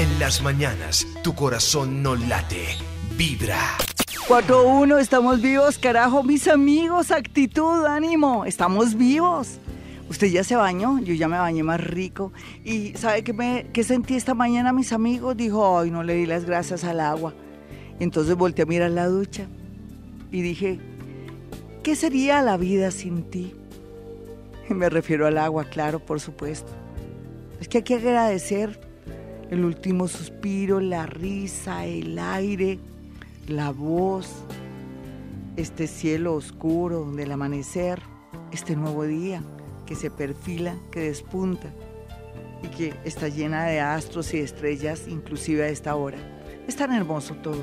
En las mañanas, tu corazón no late, vibra. 4-1, estamos vivos, carajo, mis amigos, actitud, ánimo, estamos vivos. Usted ya se bañó, yo ya me bañé más rico. ¿Y sabe qué, me, qué sentí esta mañana, mis amigos? Dijo, ay, no le di las gracias al agua. Entonces volteé a mirar la ducha y dije, ¿qué sería la vida sin ti? Me refiero al agua, claro, por supuesto. Es que hay que agradecer el último suspiro, la risa, el aire, la voz, este cielo oscuro del amanecer, este nuevo día que se perfila, que despunta y que está llena de astros y estrellas, inclusive a esta hora. Es tan hermoso todo.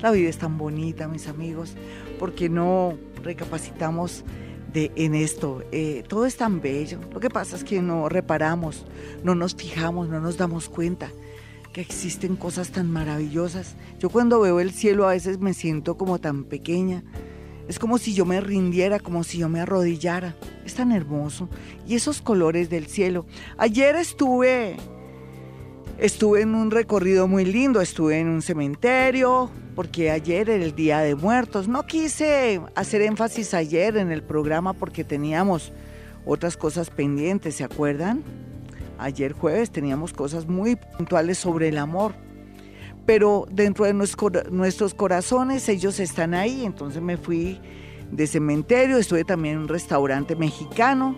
La vida es tan bonita, mis amigos, porque no recapacitamos en esto. Eh, todo es tan bello. Lo que pasa es que no reparamos, no nos fijamos, no nos damos cuenta que existen cosas tan maravillosas. Yo cuando veo el cielo a veces me siento como tan pequeña. Es como si yo me rindiera, como si yo me arrodillara. Es tan hermoso. Y esos colores del cielo. Ayer estuve Estuve en un recorrido muy lindo, estuve en un cementerio, porque ayer era el Día de Muertos. No quise hacer énfasis ayer en el programa porque teníamos otras cosas pendientes, ¿se acuerdan? Ayer jueves teníamos cosas muy puntuales sobre el amor. Pero dentro de nuestros corazones ellos están ahí, entonces me fui de cementerio, estuve también en un restaurante mexicano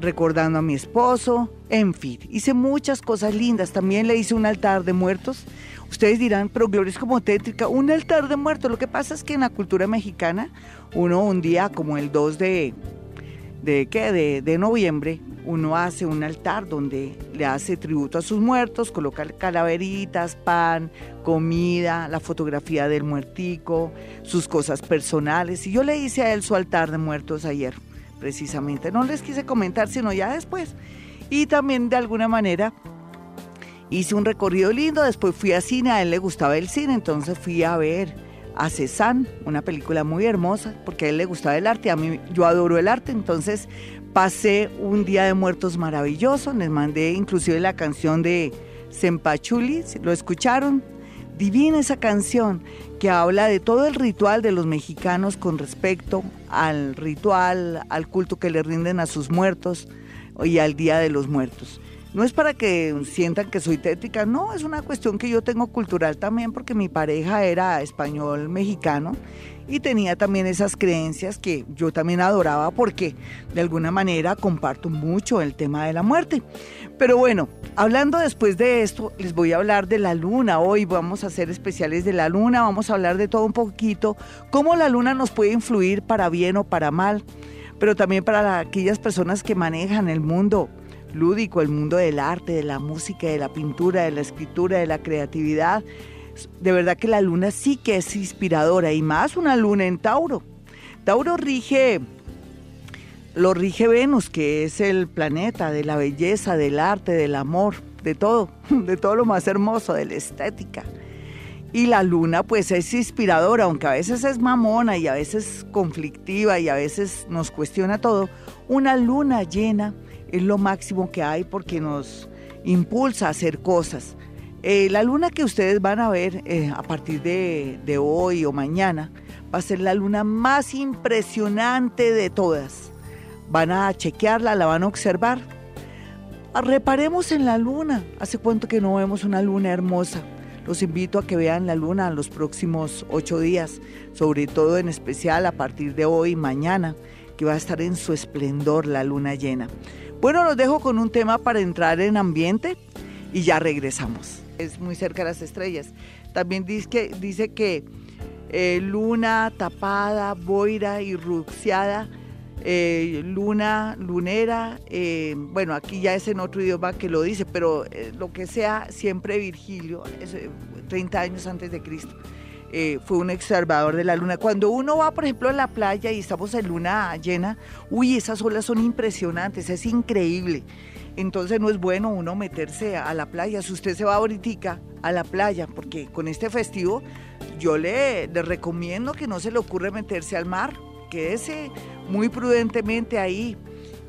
recordando a mi esposo, en fin, hice muchas cosas lindas. También le hice un altar de muertos. Ustedes dirán, pero Gloria es como tétrica, un altar de muertos. Lo que pasa es que en la cultura mexicana, uno un día como el 2 de, de, ¿qué? de, de noviembre, uno hace un altar donde le hace tributo a sus muertos, coloca calaveritas, pan, comida, la fotografía del muertico, sus cosas personales. Y yo le hice a él su altar de muertos ayer precisamente. No les quise comentar, sino ya después. Y también de alguna manera hice un recorrido lindo, después fui a cine, a él le gustaba el cine, entonces fui a ver a Cézanne, una película muy hermosa, porque a él le gustaba el arte, a mí yo adoro el arte, entonces pasé un día de muertos maravilloso, les mandé inclusive la canción de Sempachuli, ¿lo escucharon? Divina esa canción que habla de todo el ritual de los mexicanos con respecto al ritual, al culto que le rinden a sus muertos y al Día de los Muertos. No es para que sientan que soy tétrica, no, es una cuestión que yo tengo cultural también porque mi pareja era español mexicano y tenía también esas creencias que yo también adoraba porque de alguna manera comparto mucho el tema de la muerte. Pero bueno, hablando después de esto, les voy a hablar de la luna. Hoy vamos a hacer especiales de la luna, vamos a hablar de todo un poquito, cómo la luna nos puede influir para bien o para mal, pero también para aquellas personas que manejan el mundo lúdico, el mundo del arte, de la música, de la pintura, de la escritura, de la creatividad. De verdad que la luna sí que es inspiradora y más una luna en Tauro. Tauro rige, lo rige Venus, que es el planeta de la belleza, del arte, del amor, de todo, de todo lo más hermoso, de la estética. Y la luna pues es inspiradora, aunque a veces es mamona y a veces conflictiva y a veces nos cuestiona todo. Una luna llena es lo máximo que hay porque nos impulsa a hacer cosas. Eh, la luna que ustedes van a ver eh, a partir de, de hoy o mañana va a ser la luna más impresionante de todas. Van a chequearla, la van a observar. Ah, reparemos en la luna. ¿Hace cuánto que no vemos una luna hermosa? Los invito a que vean la luna en los próximos ocho días, sobre todo en especial a partir de hoy y mañana, que va a estar en su esplendor la luna llena. Bueno, los dejo con un tema para entrar en ambiente y ya regresamos. Es muy cerca de las estrellas. También dice que, dice que eh, luna tapada, boira y eh, luna, lunera, eh, bueno, aquí ya es en otro idioma que lo dice, pero lo que sea, siempre Virgilio, 30 años antes de Cristo. Eh, fue un observador de la luna. Cuando uno va, por ejemplo, a la playa y estamos en luna llena, uy, esas olas son impresionantes, es increíble. Entonces no es bueno uno meterse a la playa. Si usted se va ahorita a la playa, porque con este festivo yo le, le recomiendo que no se le ocurra meterse al mar, quédese muy prudentemente ahí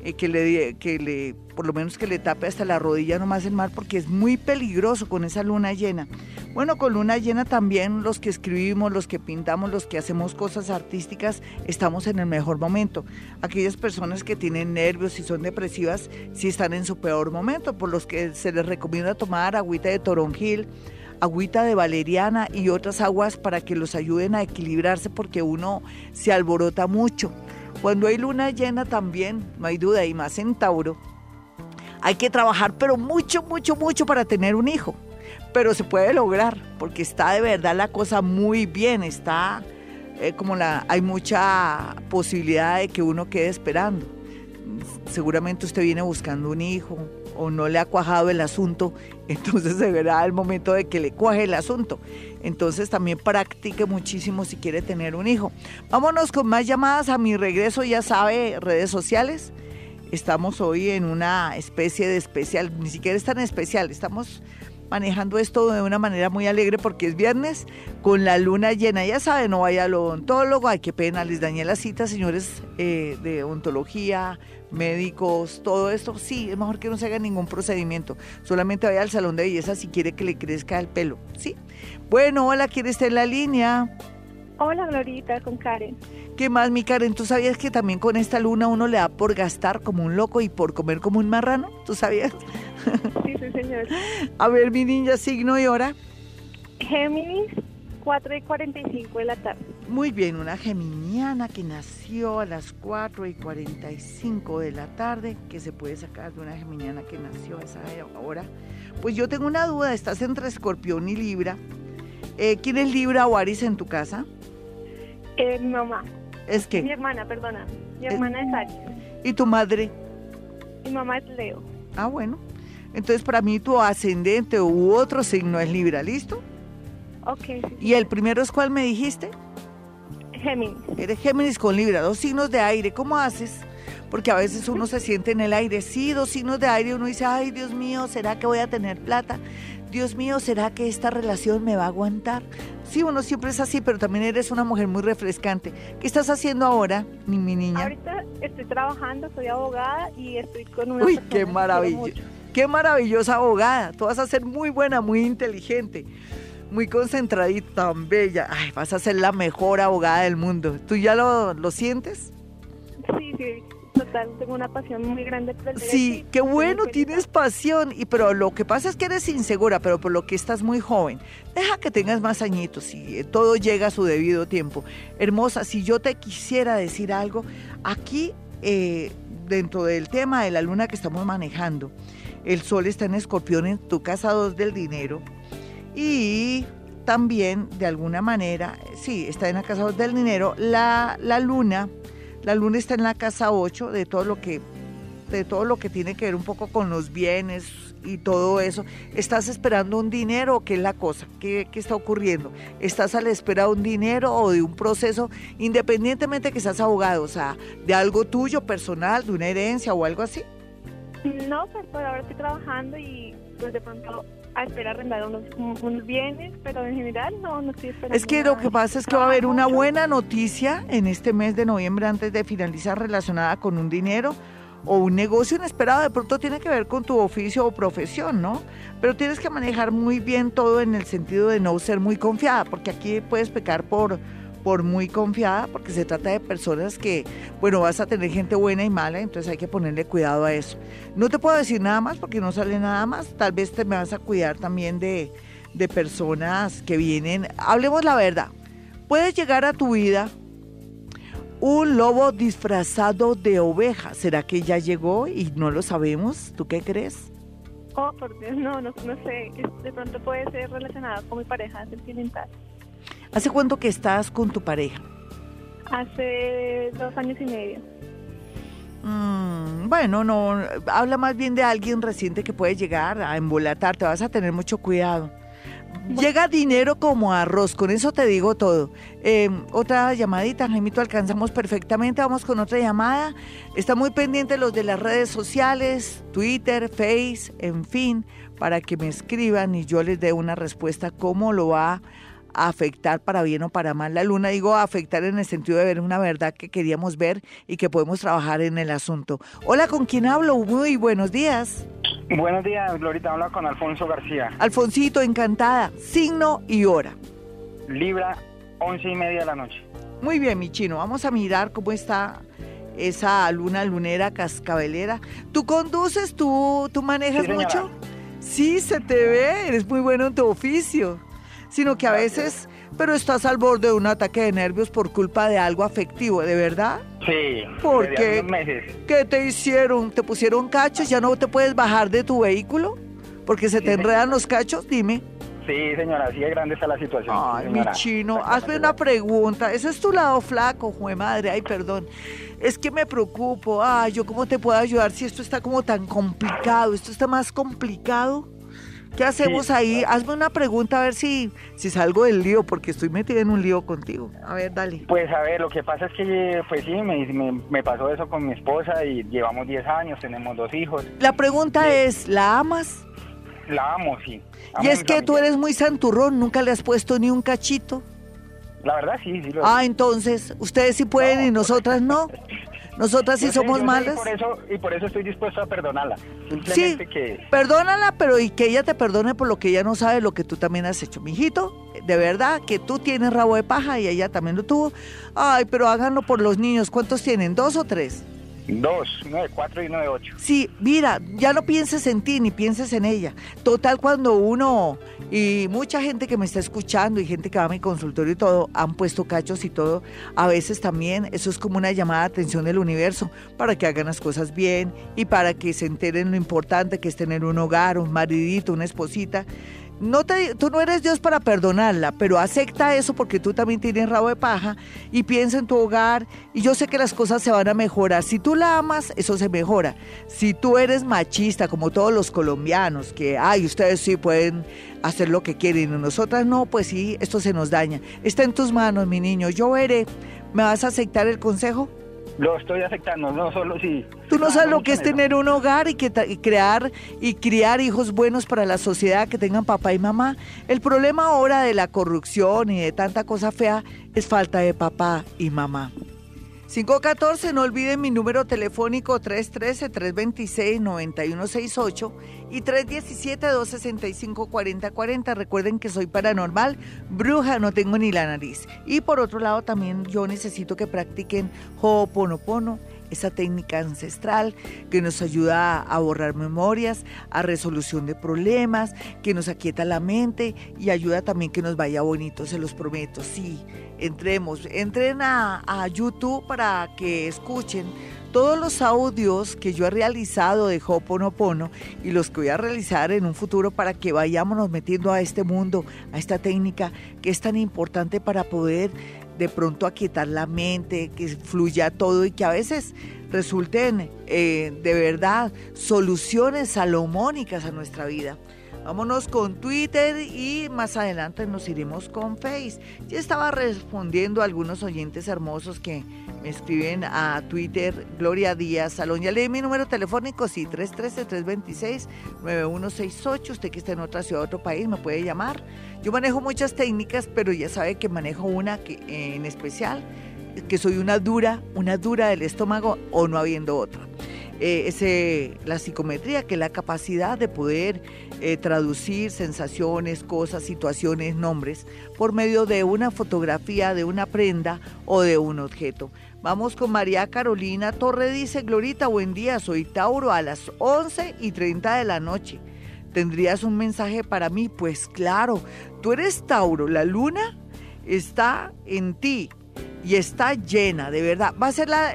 eh, que, le, que le, por lo menos que le tape hasta la rodilla nomás el mar, porque es muy peligroso con esa luna llena. Bueno, con luna llena también los que escribimos, los que pintamos, los que hacemos cosas artísticas, estamos en el mejor momento. Aquellas personas que tienen nervios y son depresivas, sí están en su peor momento, por los que se les recomienda tomar agüita de toronjil, agüita de valeriana y otras aguas para que los ayuden a equilibrarse porque uno se alborota mucho. Cuando hay luna llena también, no hay duda, y más en Tauro, hay que trabajar, pero mucho, mucho, mucho para tener un hijo. Pero se puede lograr, porque está de verdad la cosa muy bien, está eh, como la, hay mucha posibilidad de que uno quede esperando. Seguramente usted viene buscando un hijo, o no le ha cuajado el asunto, entonces se verá el momento de que le cuaje el asunto. Entonces también practique muchísimo si quiere tener un hijo. Vámonos con más llamadas a mi regreso, ya sabe, redes sociales. Estamos hoy en una especie de especial, ni siquiera es tan especial, estamos manejando esto de una manera muy alegre porque es viernes con la luna llena. Ya sabe, no vaya al odontólogo, ay, qué pena, les dañé la cita, señores eh, de odontología, médicos, todo esto. Sí, es mejor que no se haga ningún procedimiento. Solamente vaya al salón de belleza si quiere que le crezca el pelo. Sí. Bueno, hola, ¿quiere estar en la línea? Hola, Glorita, con Karen. ¿Qué más, mi Karen? ¿Tú sabías que también con esta luna uno le da por gastar como un loco y por comer como un marrano? ¿Tú sabías? Sí, sí, señor. A ver, mi niña, signo y hora. Géminis, 4 y 45 de la tarde. Muy bien, una geminiana que nació a las 4 y 45 de la tarde, que se puede sacar de una geminiana que nació a esa hora. Pues yo tengo una duda, estás entre escorpión y libra. Eh, ¿Quién es Libra o Aries en tu casa? Eh, mi mamá. ¿Es que Mi hermana, perdona. Mi hermana es Aries. ¿Y tu madre? Mi mamá es Leo. Ah, bueno. Entonces para mí tu ascendente u otro signo es Libra, ¿listo? Ok, sí. ¿Y el primero es cuál me dijiste? Géminis. Eres Géminis con Libra, dos signos de aire. ¿Cómo haces? Porque a veces uno se siente en el aire. Sí, dos signos de aire. Uno dice, ay, Dios mío, ¿será que voy a tener plata? Dios mío, ¿será que esta relación me va a aguantar? Sí, uno siempre es así, pero también eres una mujer muy refrescante. ¿Qué estás haciendo ahora, mi, mi niña? Ahorita estoy trabajando, soy abogada y estoy con una Uy, qué maravilla. Qué maravillosa abogada. Tú vas a ser muy buena, muy inteligente, muy concentradita, tan bella. Ay, vas a ser la mejor abogada del mundo. ¿Tú ya lo, lo sientes? Sí, sí, total. Tengo una pasión muy grande por el derecho. Sí, y qué bueno, tienes pasión. Y pero lo que pasa es que eres insegura, pero por lo que estás muy joven. Deja que tengas más añitos y eh, todo llega a su debido tiempo. Hermosa, si yo te quisiera decir algo, aquí eh, dentro del tema de la luna que estamos manejando, el sol está en escorpión en tu casa 2 del dinero y también de alguna manera, sí, está en la casa 2 del dinero, la, la luna, la luna está en la casa 8 de todo lo que de todo lo que tiene que ver un poco con los bienes y todo eso. ¿Estás esperando un dinero o qué es la cosa? ¿Qué, qué está ocurriendo? ¿Estás a la espera de un dinero o de un proceso, independientemente que seas abogado, o sea, de algo tuyo, personal, de una herencia o algo así? No, pues por ahora estoy trabajando y pues de pronto a esperar arrendar unos, unos bienes, pero en general no, no estoy esperando Es que lo que pasa es que va a haber una buena noticia en este mes de noviembre antes de finalizar relacionada con un dinero o un negocio inesperado. De pronto tiene que ver con tu oficio o profesión, ¿no? Pero tienes que manejar muy bien todo en el sentido de no ser muy confiada, porque aquí puedes pecar por, por muy confiada, porque se trata de personas que, bueno, vas a tener gente buena y mala, entonces hay que ponerle cuidado a eso. No te puedo decir nada más porque no sale nada más. Tal vez te me vas a cuidar también de, de personas que vienen. Hablemos la verdad. Puedes llegar a tu vida un lobo disfrazado de oveja. ¿Será que ya llegó y no lo sabemos? ¿Tú qué crees? Oh, por Dios, no, no, no sé. De pronto puede ser relacionado con mi pareja sentimental. ¿Hace cuánto que estás con tu pareja? Hace dos años y medio. Mm, bueno, no, habla más bien de alguien reciente que puede llegar a embolatarte, vas a tener mucho cuidado. Llega dinero como arroz, con eso te digo todo. Eh, otra llamadita, Jaimito, alcanzamos perfectamente, vamos con otra llamada. Está muy pendiente los de las redes sociales, Twitter, Face, en fin, para que me escriban y yo les dé una respuesta cómo lo va a afectar para bien o para mal la luna. Digo afectar en el sentido de ver una verdad que queríamos ver y que podemos trabajar en el asunto. Hola, ¿con quién hablo? Muy buenos días. Buenos días, Glorita. Habla con Alfonso García. Alfonsito, encantada. Signo y hora. Libra, once y media de la noche. Muy bien, mi chino. Vamos a mirar cómo está esa luna lunera cascabelera. ¿Tú conduces? ¿Tú, tú manejas mucho? Sí, se te ve. Eres muy bueno en tu oficio. Sino que a veces, pero estás al borde de un ataque de nervios por culpa de algo afectivo, ¿de verdad? Sí. ¿Por desde qué? hace unos meses. ¿Qué te hicieron? ¿Te pusieron cachos? ¿Ya no te puedes bajar de tu vehículo? Porque se te enredan los cachos, dime. Sí, señora, así de grande está la situación. Ay, mi chino, hazme una pregunta. Ese es tu lado flaco, jue madre. Ay, perdón. Es que me preocupo. Ay, ¿yo cómo te puedo ayudar si esto está como tan complicado? ¿Esto está más complicado? ¿Qué hacemos Sí. ahí? Hazme una pregunta a ver si, si salgo del lío, porque estoy metida en un lío contigo. A ver, dale. Pues a ver, lo que pasa es que, pues sí, me, me, me pasó eso con mi esposa y llevamos 10 años, tenemos dos hijos. La pregunta es, ¿la amas? La amo, sí. Amo Y es que tú familia. eres muy santurrón, nunca le has puesto ni un cachito. La verdad, sí, sí. Lo Ah, entonces, ustedes sí pueden y nosotras no. Nosotras sí sé, somos sé, malas. Y por, eso, y por eso estoy dispuesto a perdonarla. Sí, Simplemente que... perdónala, pero y que ella te perdone por lo que ella no sabe lo que tú también has hecho. Mijito, de verdad que tú tienes rabo de paja y ella también lo tuvo. Ay, pero háganlo por los niños. ¿Cuántos tienen? ¿Dos o tres? Dos, uno de cuatro y uno de ocho. Sí, mira, ya no pienses en ti ni pienses en ella. Total, cuando uno y mucha gente que me está escuchando y gente que va a mi consultorio y todo, han puesto cachos y todo, a veces también eso es como una llamada de atención del universo para que hagan las cosas bien y para que se enteren lo importante que es tener un hogar, un maridito, una esposita. No te, tú no eres Dios para perdonarla, pero acepta eso porque tú también tienes rabo de paja y piensa en tu hogar y yo sé que las cosas se van a mejorar. Si tú la amas, eso se mejora. Si tú eres machista, como todos los colombianos, que, ay, ustedes sí pueden hacer lo que quieren y nosotras no, pues sí, esto se nos daña. Está en tus manos, mi niño. Yo veré. ¿Me vas a aceptar el consejo? Lo estoy aceptando, no solo si... Tú no sabes lo que es tener un hogar y, que y crear y criar hijos buenos para la sociedad que tengan papá y mamá. El problema ahora de la corrupción y de tanta cosa fea es falta de papá y mamá. 514, no olviden mi número telefónico 313-326-9168 y 317-265-4040. Recuerden que soy paranormal, bruja, no tengo ni la nariz. Y por otro lado también yo necesito que practiquen Ho'oponopono, esa técnica ancestral que nos ayuda a borrar memorias, a resolución de problemas, que nos aquieta la mente y ayuda también que nos vaya bonito, se los prometo. Sí, entremos, entren a, YouTube para que escuchen todos los audios que yo he realizado de Ho'oponopono y los que voy a realizar en un futuro para que vayámonos metiendo a este mundo, a esta técnica que es tan importante para poder de pronto aquietar la mente, que fluya todo y que a veces resulten eh, de verdad soluciones salomónicas a nuestra vida. Vámonos con Twitter y más adelante nos iremos con Face. Ya estaba respondiendo a algunos oyentes hermosos que me escriben a Twitter, Gloria Díaz Salón. Ya leí mi número telefónico, sí, 313-326-9168. Usted que está en otra ciudad, otro país, me puede llamar. Yo manejo muchas técnicas, pero ya sabe que manejo una que, en especial, que soy una dura, una dura del estómago o no habiendo otra. Eh, ese, la psicometría, que es la capacidad de poder eh, traducir sensaciones, cosas, situaciones, nombres, por medio de una fotografía, de una prenda o de un objeto. Vamos con María Carolina Torre, dice, Glorita, buen día, soy Tauro a las 11 y 30 de la noche. ¿Tendrías un mensaje para mí? Pues claro, tú eres Tauro, la luna está en ti y está llena, de verdad. Va a ser, la,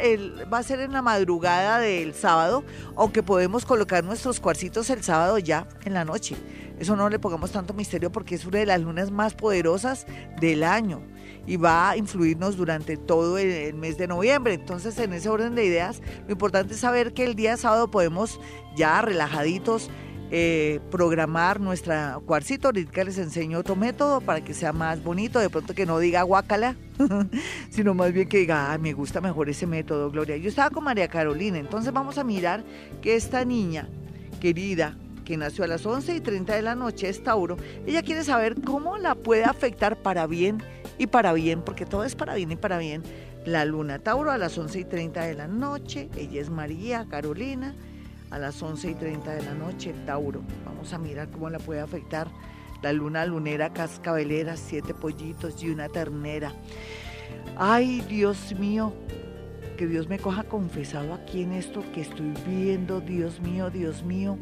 va a ser en la madrugada del sábado, aunque podemos colocar nuestros cuarcitos el sábado ya en la noche. Eso no le pongamos tanto misterio porque es una de las lunas más poderosas del año y va a influirnos durante todo el, el mes de noviembre. Entonces, en ese orden de ideas, lo importante es saber que el día sábado podemos ya relajaditos eh, programar nuestra cuarcito. Ahorita les enseño otro método para que sea más bonito, de pronto que no diga guácala, sino más bien que diga, "Ay, me gusta mejor ese método, Gloria. Yo estaba con María Carolina, entonces vamos a mirar que esta niña querida, que nació a las 11 y 30 de la noche, es Tauro. Ella quiere saber cómo la puede afectar para bien y para bien, porque todo es para bien y para bien. La luna Tauro a las 11 y 30 de la noche, ella es María Carolina, a las 11 y 30 de la noche, Tauro. Vamos a mirar cómo la puede afectar la luna lunera cascabelera, siete pollitos y una ternera. Ay, Dios mío, que Dios me coja confesado aquí en esto que estoy viendo, Dios mío, Dios mío.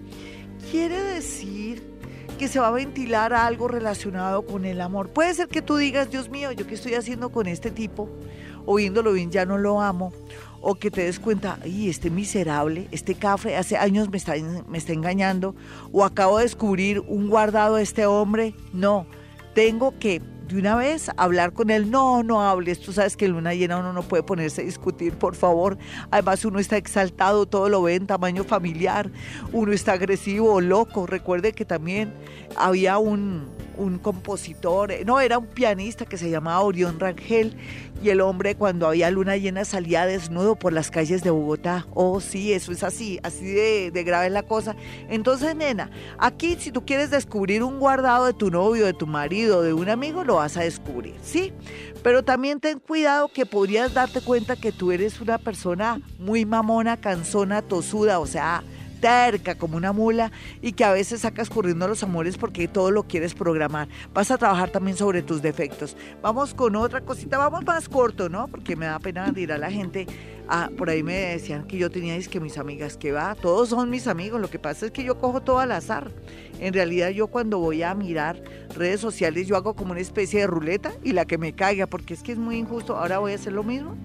Quiere decir que se va a ventilar algo relacionado con el amor. Puede ser que tú digas, Dios mío, ¿yo qué estoy haciendo con este tipo? O viéndolo bien, ya no lo amo. O que te des cuenta, ay, este miserable, este café, hace años me está, me está engañando. O acabo de descubrir un guardado de este hombre. No, tengo que de una vez hablar con él. No, no hables. Tú sabes que en luna llena uno no puede ponerse a discutir, por favor. Además, uno está exaltado, todo lo ve en tamaño familiar. Uno está agresivo o loco. Recuerde que también había un, un compositor, eh, no, era un pianista que se llamaba Orión Rangel y el hombre cuando había luna llena salía desnudo por las calles de Bogotá. Oh, sí, eso es así, así de, de grave es la cosa. Entonces, nena, aquí si tú quieres descubrir un guardado de tu novio, de tu marido, de un amigo, lo vas a descubrir, ¿sí? Pero también ten cuidado que podrías darte cuenta que tú eres una persona muy mamona, cansona, tosuda, o sea, terca como una mula y que a veces sacas corriendo los amores porque todo lo quieres programar. Vas a trabajar también sobre tus defectos. Vamos con otra cosita, vamos más corto, ¿no? Porque me da pena decir a la gente. Ah, por ahí me decían que yo tenía que mis amigas que va, todos son mis amigos, lo que pasa es que yo cojo todo al azar. En realidad yo cuando voy a mirar redes sociales yo hago como una especie de ruleta y la que me caiga, porque es que es muy injusto, ahora voy a hacer lo mismo.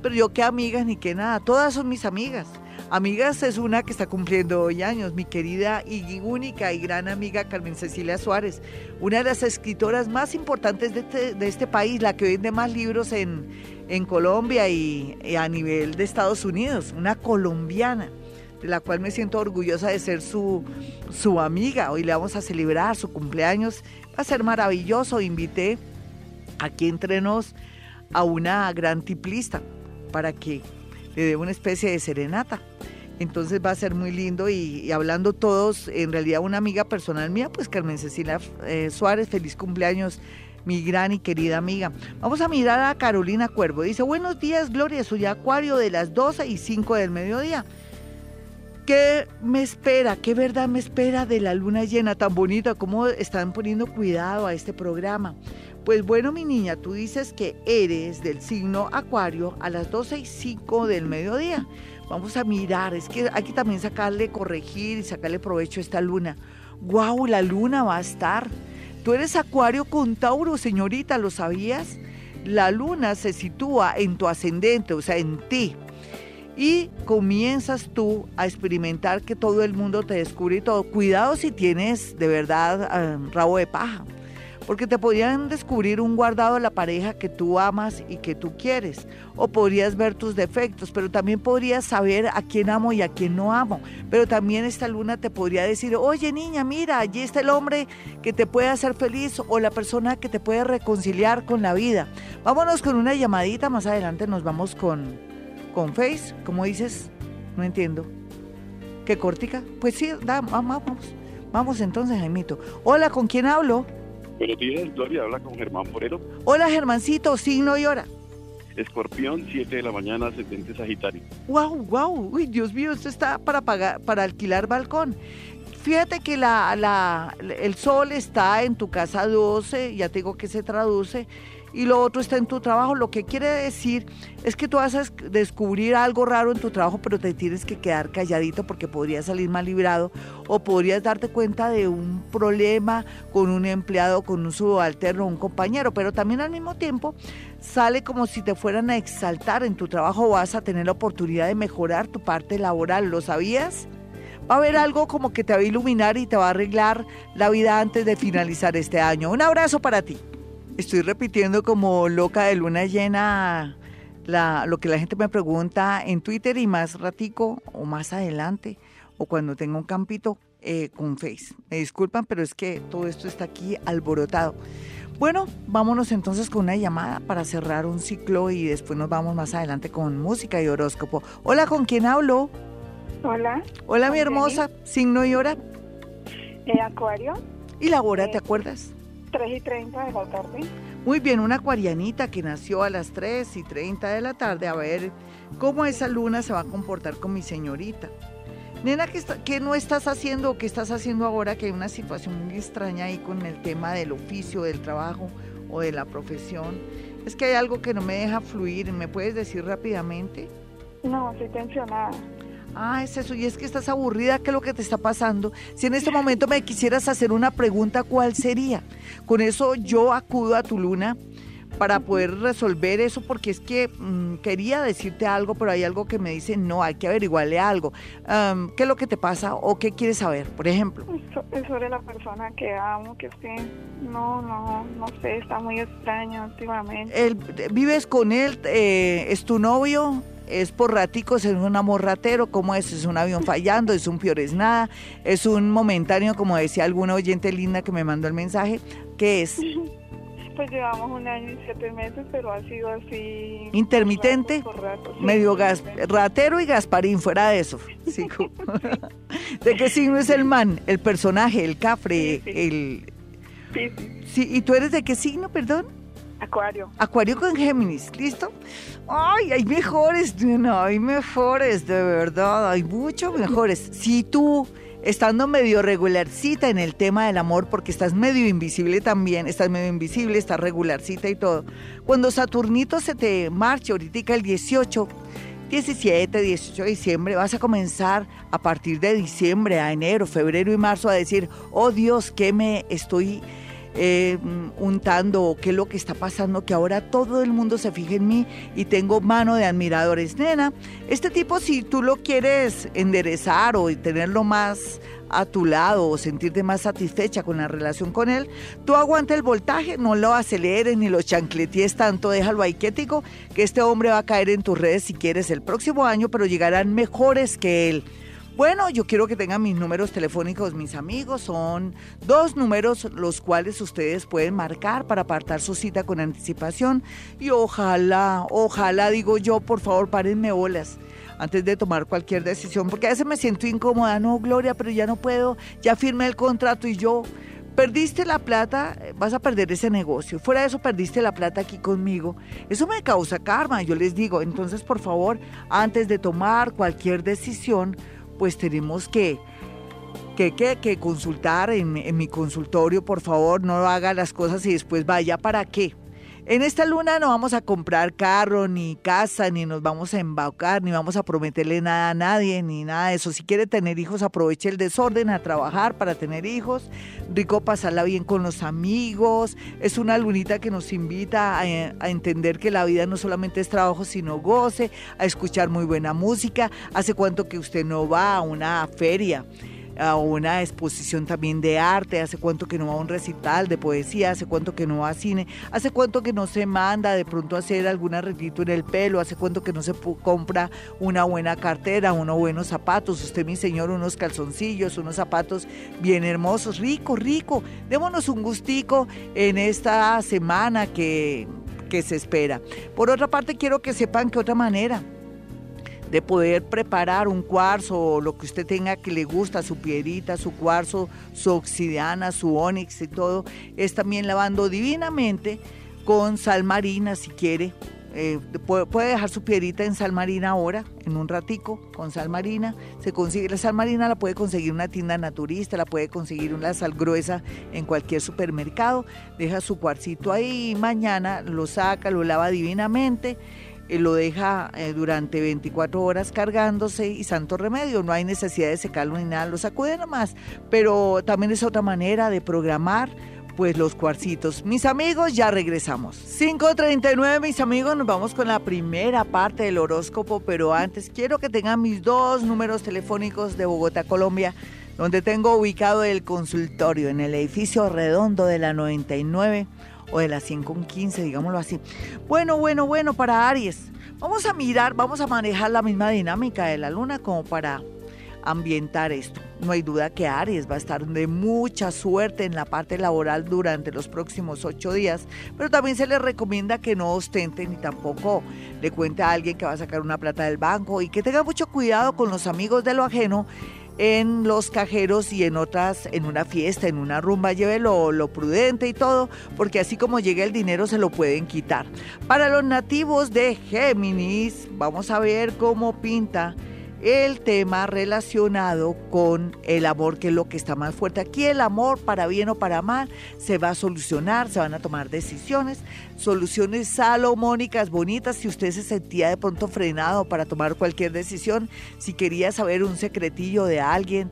Pero yo qué amigas ni qué nada, todas son mis amigas. Amigas es una que está cumpliendo hoy años, mi querida y única y gran amiga Carmen Cecilia Suárez, una de las escritoras más importantes de este, este país, la que vende más libros en, en Colombia y, a nivel de Estados Unidos, una colombiana de la cual me siento orgullosa de ser su, su amiga. Hoy le vamos a celebrar su cumpleaños. Va a ser maravilloso. Invité aquí entre nos a una gran tiplista para que le dé una especie de serenata. Entonces va a ser muy lindo y, hablando todos, en realidad una amiga personal mía, pues Carmen Cecilia eh, Suárez, feliz cumpleaños, mi gran y querida amiga. Vamos a mirar a Carolina Cuervo. Dice, buenos días, Gloria, soy Acuario de las 12 y 5 del mediodía. ¿Qué me espera? ¿Qué verdad me espera de la luna llena tan bonita? ¿Cómo están poniendo cuidado a este programa? Pues bueno, mi niña, tú dices que eres del signo Acuario a las 12 y 5 del mediodía. Vamos a mirar, es que hay que también sacarle, corregir y sacarle provecho a esta luna. ¡Guau! La luna va a estar. Tú eres acuario con Tauro, señorita, ¿lo sabías? La luna se sitúa en tu ascendente, o sea, en ti. Y comienzas tú a experimentar que todo el mundo te descubre y todo. Cuidado si tienes de verdad ah, rabo de paja porque te podrían descubrir un guardado de la pareja que tú amas y que tú quieres, o podrías ver tus defectos, pero también podrías saber a quién amo y a quién no amo, pero también esta luna te podría decir, oye niña, mira, allí está el hombre que te puede hacer feliz o la persona que te puede reconciliar con la vida. Vámonos con una llamadita, más adelante nos vamos con, con Face, ¿cómo dices? No entiendo. ¿Qué cortica? Pues sí, vamos. Vamos entonces, Jaimito. Hola, ¿con quién hablo? Buenos días, Gloria, habla con Germán Moreno. Hola, Germancito, signo y hora. Escorpión, 7 de la mañana, ascendente Sagitario. Wow, wow, uy, Dios mío, esto está para pagar, para alquilar balcón. Fíjate que la, la, el sol está en tu casa 12, ya te digo que se traduce, y lo otro está en tu trabajo. Lo que quiere decir es que tú vas a descubrir algo raro en tu trabajo, pero te tienes que quedar calladito porque podrías salir mal librado o podrías darte cuenta de un problema con un empleado, con un subalterno, un compañero, pero también al mismo tiempo sale como si te fueran a exaltar en tu trabajo, vas a tener la oportunidad de mejorar tu parte laboral. ¿Lo sabías? va a haber algo como que te va a iluminar y te va a arreglar la vida antes de finalizar este año. Un abrazo para ti. Estoy repitiendo como loca de luna llena lo que la gente me pregunta en Twitter y más ratico o más adelante o cuando tenga un campito eh, con Face. Me disculpan, pero es que todo esto está aquí alborotado. Bueno, vámonos entonces con una llamada para cerrar un ciclo y después nos vamos más adelante con música y horóscopo. Hola, ¿con quién hablo? Hola. Hola, mi hermosa. Signo y hora. Eh, acuario, ¿Y la hora, te Eh, acuerdas? 3 y 30 de la tarde. Muy bien, una acuarianita que nació a las 3 y 30 de la tarde. A ver cómo esa luna se va a comportar con mi señorita. Nena, ¿qué, está- qué no estás haciendo o qué estás haciendo ahora que hay una situación muy extraña ahí con el tema del oficio, del trabajo o de la profesión? Es que hay algo que no me deja fluir. ¿Me puedes decir rápidamente? No, estoy tensionada. Ah, es eso. Y es que estás aburrida. ¿Qué es lo que te está pasando? Si en este momento me quisieras hacer una pregunta, ¿cuál sería? Con eso yo acudo a tu luna para poder resolver eso, porque es que mm, quería decirte algo, pero hay algo que me dice, no, hay que averiguarle algo. Am, ¿Qué es lo que te pasa o qué quieres saber? Por ejemplo. Sobre la persona que amo, que usted, no, no, no sé, está muy extraño últimamente. ¿Vives con él? eh, ¿Es tu novio? ¿Es por raticos? ¿Es un amor ratero? ¿Cómo es? ¿Es un avión fallando? ¿Es un piores nada? ¿Es un momentáneo, como decía alguna oyente linda que me mandó el mensaje? ¿Qué es? Pues llevamos un año y siete meses, pero ha sido así. ¿Intermitente? por ratos, por ratos, sí, Medio gas, ratero y Gasparín, fuera de eso. Sí, ¿De qué signo es el man? El personaje, el cafre, Sí, el... Sí, ¿Y tú eres de qué signo, perdón? Acuario. Acuario con Géminis, ¿listo? Ay, hay mejores, no, hay mejores, de verdad, hay mucho mejores. Si tú, estando medio regularcita en el tema del amor, porque estás medio invisible también, estás medio invisible, estás regularcita y todo, cuando Saturnito se te marche ahorita el 18, 17, 18 de diciembre, vas a comenzar a partir de diciembre a enero, febrero y marzo a decir, oh Dios, ¿qué me estoy eh, untando qué es lo que está pasando, que ahora todo el mundo se fija en mí y tengo mano de admiradores. Nena, este tipo si tú lo quieres enderezar o tenerlo más a tu lado o sentirte más satisfecha con la relación con él, tú aguanta el voltaje, no lo aceleres ni lo chancleties tanto, déjalo ahí quietico, que este hombre va a caer en tus redes si quieres el próximo año, pero llegarán mejores que él. Bueno, yo quiero que tengan mis números telefónicos, mis amigos. Son dos números los cuales ustedes pueden marcar para apartar su cita con anticipación. Y ojalá, ojalá, digo yo, por favor, párenme bolas antes de tomar cualquier decisión, porque a veces me siento incómoda. No, Gloria, pero ya no puedo, ya firmé el contrato y yo... Perdiste la plata, vas a perder ese negocio. Fuera de eso, perdiste la plata aquí conmigo. Eso me causa karma, yo les digo. Entonces, por favor, antes de tomar cualquier decisión, pues tenemos que, que, que, que consultar en, en mi consultorio, por favor, no haga las cosas y después vaya para qué. En esta luna no vamos a comprar carro, ni casa, ni nos vamos a embaucar, ni vamos a prometerle nada a nadie, ni nada de eso. Si quiere tener hijos, aproveche el desorden a trabajar para tener hijos. Rico pasarla bien con los amigos. Es una lunita que nos invita a, entender que la vida no solamente es trabajo, sino goce, a escuchar muy buena música. ¿Hace cuánto que usted no va a una feria? A una exposición también de arte, hace cuánto que no va a un recital de poesía, hace cuánto que no va a cine, hace cuánto que no se manda de pronto a hacer algún arreglito en el pelo, hace cuánto que no se compra una buena cartera, unos buenos zapatos, usted mi señor, unos calzoncillos, unos zapatos bien hermosos, rico, rico, démonos un gustico en esta semana que, que se espera. Por otra parte, quiero que sepan que otra manera de poder preparar un cuarzo o lo que usted tenga que le gusta, su piedrita, su cuarzo, su obsidiana, su onix y todo, es también lavando divinamente con sal marina si quiere. Eh, puede, dejar su piedrita en sal marina ahora, en un ratico, con sal marina. Se consigue la sal marina, la puede conseguir una tienda naturista, la puede conseguir una sal gruesa en cualquier supermercado. Deja su cuarcito ahí y mañana lo saca, lo lava divinamente lo deja eh, durante 24 horas cargándose y santo remedio, no hay necesidad de secarlo ni nada, lo sacude nomás, pero también es otra manera de programar pues los cuarcitos. Mis amigos, ya regresamos. 5.39, mis amigos, nos vamos con la primera parte del horóscopo, pero antes quiero que tengan mis dos números telefónicos de Bogotá, Colombia, donde tengo ubicado el consultorio en el edificio redondo de la 99 o de la 100 con 15, digámoslo así. Bueno, bueno, bueno, para Aries. Vamos a mirar, vamos a manejar la misma dinámica de la luna como para ambientar esto. No hay duda que Aries va a estar de mucha suerte en la parte laboral durante los próximos ocho días, pero también se le recomienda que no ostente ni tampoco le cuente a alguien que va a sacar una plata del banco y que tenga mucho cuidado con los amigos de lo ajeno en los cajeros y en otras, en una fiesta, en una rumba, lleve lo, lo prudente y todo, porque así como llega el dinero se lo pueden quitar. Para los nativos de Géminis, vamos a ver cómo pinta el tema relacionado con el amor, que es lo que está más fuerte. Aquí el amor, para bien o para mal, se va a solucionar, se van a tomar decisiones, soluciones salomónicas, bonitas, si usted se sentía de pronto frenado para tomar cualquier decisión, si quería saber un secretillo de alguien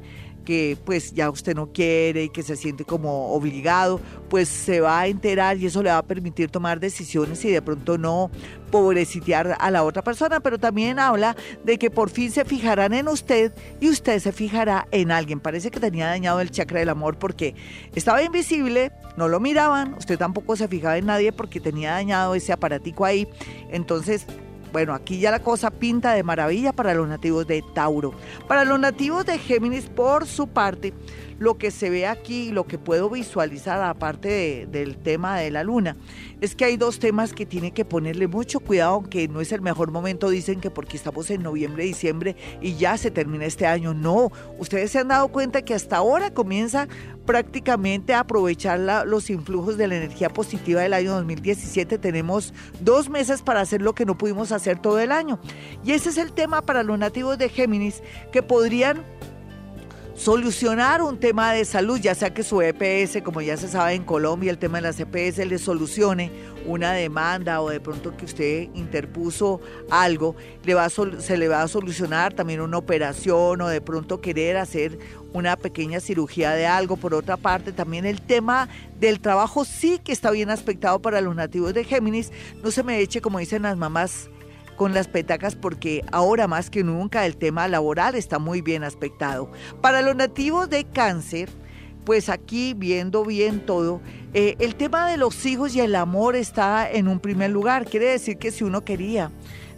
que pues ya usted no quiere y que se siente como obligado, pues se va a enterar y eso le va a permitir tomar decisiones y de pronto no pobrecitear a la otra persona, pero también habla de que por fin se fijarán en usted y usted se fijará en alguien. Parece que tenía dañado el chakra del amor porque estaba invisible, no lo miraban, usted tampoco se fijaba en nadie porque tenía dañado ese aparatico ahí. Entonces bueno, aquí ya la cosa pinta de maravilla para los nativos de Tauro. Para los nativos de Géminis, por su parte, lo que se ve aquí, lo que puedo visualizar aparte del tema de la luna, es que hay dos temas que tiene que ponerle mucho cuidado, aunque no es el mejor momento, dicen que porque estamos en noviembre, diciembre y ya se termina este año. No, ustedes se han dado cuenta que hasta ahora comienza prácticamente a aprovechar los influjos de la energía positiva del año 2017. Tenemos dos meses para hacer lo que no pudimos hacer todo el año. Y ese es el tema para los nativos de Géminis, que podrían solucionar un tema de salud, ya sea que su EPS, como ya se sabe en Colombia, el tema de las EPS le solucione una demanda o de pronto que usted interpuso algo, le va se le va a solucionar también una operación o de pronto querer hacer una pequeña cirugía de algo. Por otra parte, también el tema del trabajo sí que está bien aspectado para los nativos de Géminis. No se me eche, como dicen las mamás, con las petacas porque ahora más que nunca el tema laboral está muy bien aspectado. Para los nativos de cáncer, pues aquí viendo bien todo, eh, el tema de los hijos y el amor está en un primer lugar. Quiere decir que si uno quería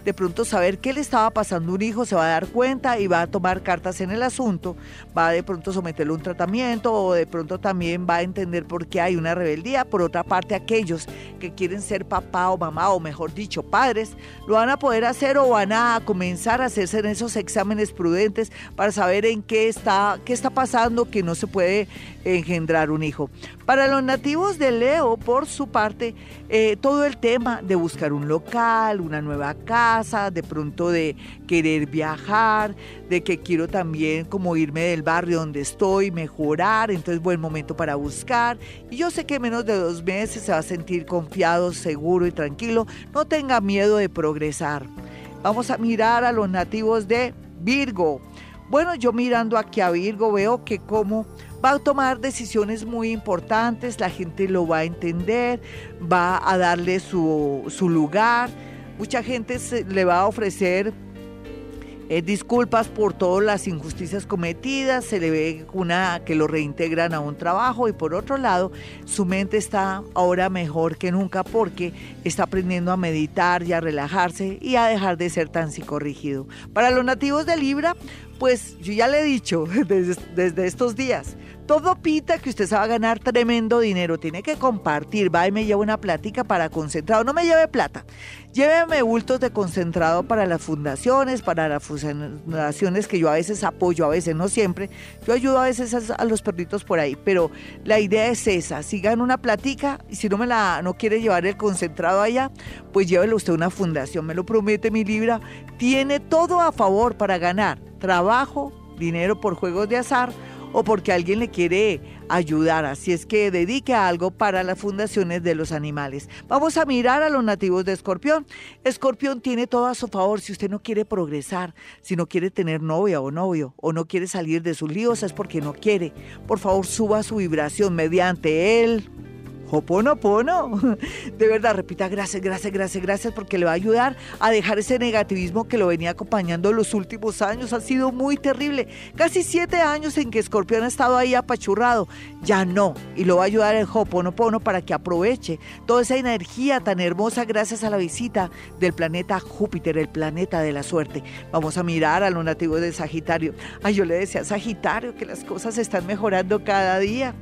de pronto saber qué le estaba pasando a un hijo, se va a dar cuenta y va a tomar cartas en el asunto, va de pronto someterle un tratamiento o de pronto también va a entender por qué hay una rebeldía. Por otra parte, aquellos que quieren ser papá o mamá, o mejor dicho, padres, lo van a poder hacer o van a comenzar a hacerse en esos exámenes prudentes para saber en qué está, qué está pasando, que no se puede engendrar un hijo. Para los nativos de Leo, por su parte, eh, todo el tema de buscar un local, una nueva casa, de pronto de querer viajar, de que quiero también como irme del barrio donde estoy, mejorar, entonces buen momento para buscar. Y yo sé que menos de dos meses se va a sentir confiado, seguro y tranquilo. No tenga miedo de progresar. Vamos a mirar a los nativos de Virgo. Bueno, yo mirando aquí a Virgo veo que como va a tomar decisiones muy importantes, la gente lo va a entender, va a darle su, lugar, mucha gente le va a ofrecer eh, disculpas por todas las injusticias cometidas, se le ve una que lo reintegran a un trabajo y por otro lado su mente está ahora mejor que nunca porque está aprendiendo a meditar y a relajarse y a dejar de ser tan psicorrígido. Para los nativos de Libra, pues yo ya le he dicho desde, estos días, todo pita que usted se va a ganar tremendo dinero, tiene que compartir, va y me lleva una plática para concentrado, no me lleve plata, lléveme bultos de concentrado para las fundaciones, para las fundaciones que yo a veces apoyo, a veces no siempre, yo ayudo a veces a, los perritos por ahí, pero la idea es esa, si gana una plática y si no me la, no quiere llevar el concentrado allá, pues llévelo usted a una fundación, me lo promete mi libra, tiene todo a favor para ganar. Trabajo, dinero por juegos de azar o porque alguien le quiere ayudar. Así es que dedique algo para las fundaciones de los animales. Vamos a mirar a los nativos de Escorpión. Escorpión tiene todo a su favor. Si usted no quiere progresar, si no quiere tener novia o novio, o no quiere salir de sus líos, es porque no quiere. Por favor, suba su vibración mediante él Hoponopono. De verdad, repita gracias, gracias, gracias, gracias, porque le va a ayudar a dejar ese negativismo que lo venía acompañando los últimos años. Ha sido muy terrible. Casi siete años en que Escorpión ha estado ahí apachurrado. Ya no. Y lo va a ayudar el Hoponopono para que aproveche toda esa energía tan hermosa gracias a la visita del planeta Júpiter, el planeta de la suerte. Vamos a mirar a los nativos de Sagitario. Ay, yo le decía a Sagitario que las cosas están mejorando cada día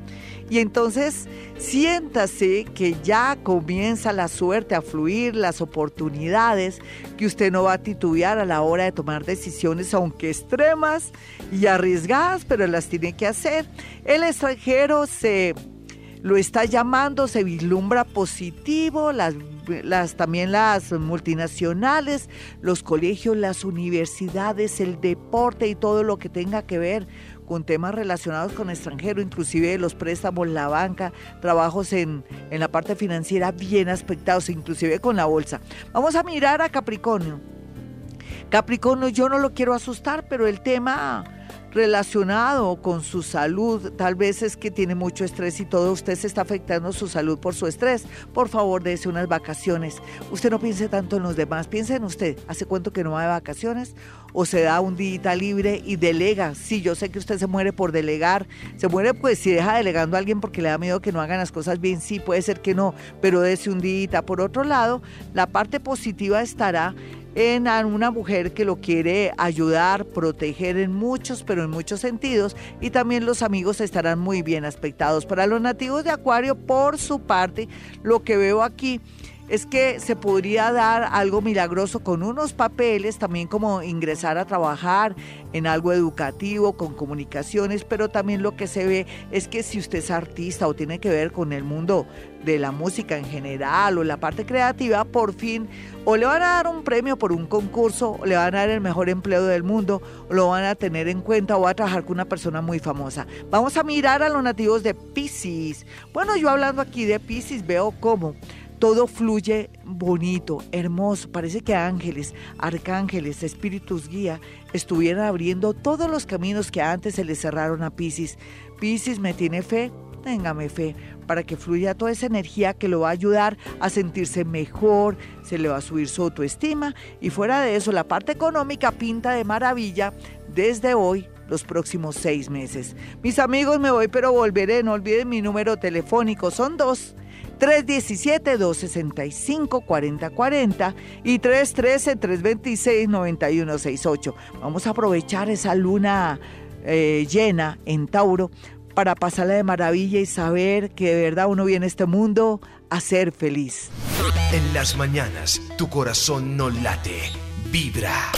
Y entonces siéntase que ya comienza la suerte a fluir, las oportunidades, que usted no va a titubear a la hora de tomar decisiones, aunque extremas y arriesgadas, pero las tiene que hacer. El extranjero se lo está llamando, se vislumbra positivo, las, las, también las multinacionales, los colegios, las universidades, el deporte y todo lo que tenga que ver con temas relacionados con extranjero, inclusive los préstamos, la banca, trabajos en, en la parte financiera bien aspectados, inclusive con la bolsa. Vamos a mirar a Capricornio. Capricornio, yo no lo quiero asustar, pero el tema relacionado con su salud, tal vez es que tiene mucho estrés y todo usted se está afectando su salud por su estrés. Por favor, dése unas vacaciones. Usted no piense tanto en los demás, piense en usted. ¿Hace cuánto que no va de vacaciones? O se da un día libre y delega. Sí, yo sé que usted se muere por delegar. Se muere pues si deja delegando a alguien porque le da miedo que no hagan las cosas bien. Sí, puede ser que no, pero dése un día. Por otro lado, la parte positiva estará en una mujer que lo quiere ayudar, proteger en muchos, pero en muchos sentidos, y también los amigos estarán muy bien aspectados. Para los nativos de Acuario, por su parte, lo que veo aquí es que se podría dar algo milagroso con unos papeles, también como ingresar a trabajar en algo educativo, con comunicaciones, pero también lo que se ve es que si usted es artista o tiene que ver con el mundo de la música en general o la parte creativa, por fin o le van a dar un premio por un concurso, o le van a dar el mejor empleo del mundo, o lo van a tener en cuenta o va a trabajar con una persona muy famosa. Vamos a mirar a los nativos de Pisces. Bueno, yo hablando aquí de Pisces veo cómo todo fluye bonito, hermoso. Parece que ángeles, arcángeles, espíritus guía estuvieran abriendo todos los caminos que antes se le cerraron a Pisces. Pisces me tiene fe, téngame fe, para que fluya toda esa energía que lo va a ayudar a sentirse mejor, se le va a subir su autoestima y fuera de eso la parte económica pinta de maravilla desde hoy los próximos seis meses. Mis amigos, me voy pero volveré, no olviden mi número telefónico, son dos. 317-265-4040 y 313-326-9168. Vamos a aprovechar esa luna eh, llena en Tauro para pasarla de maravilla y saber que de verdad uno viene a este mundo a ser feliz. En las mañanas, tu corazón no late, vibra.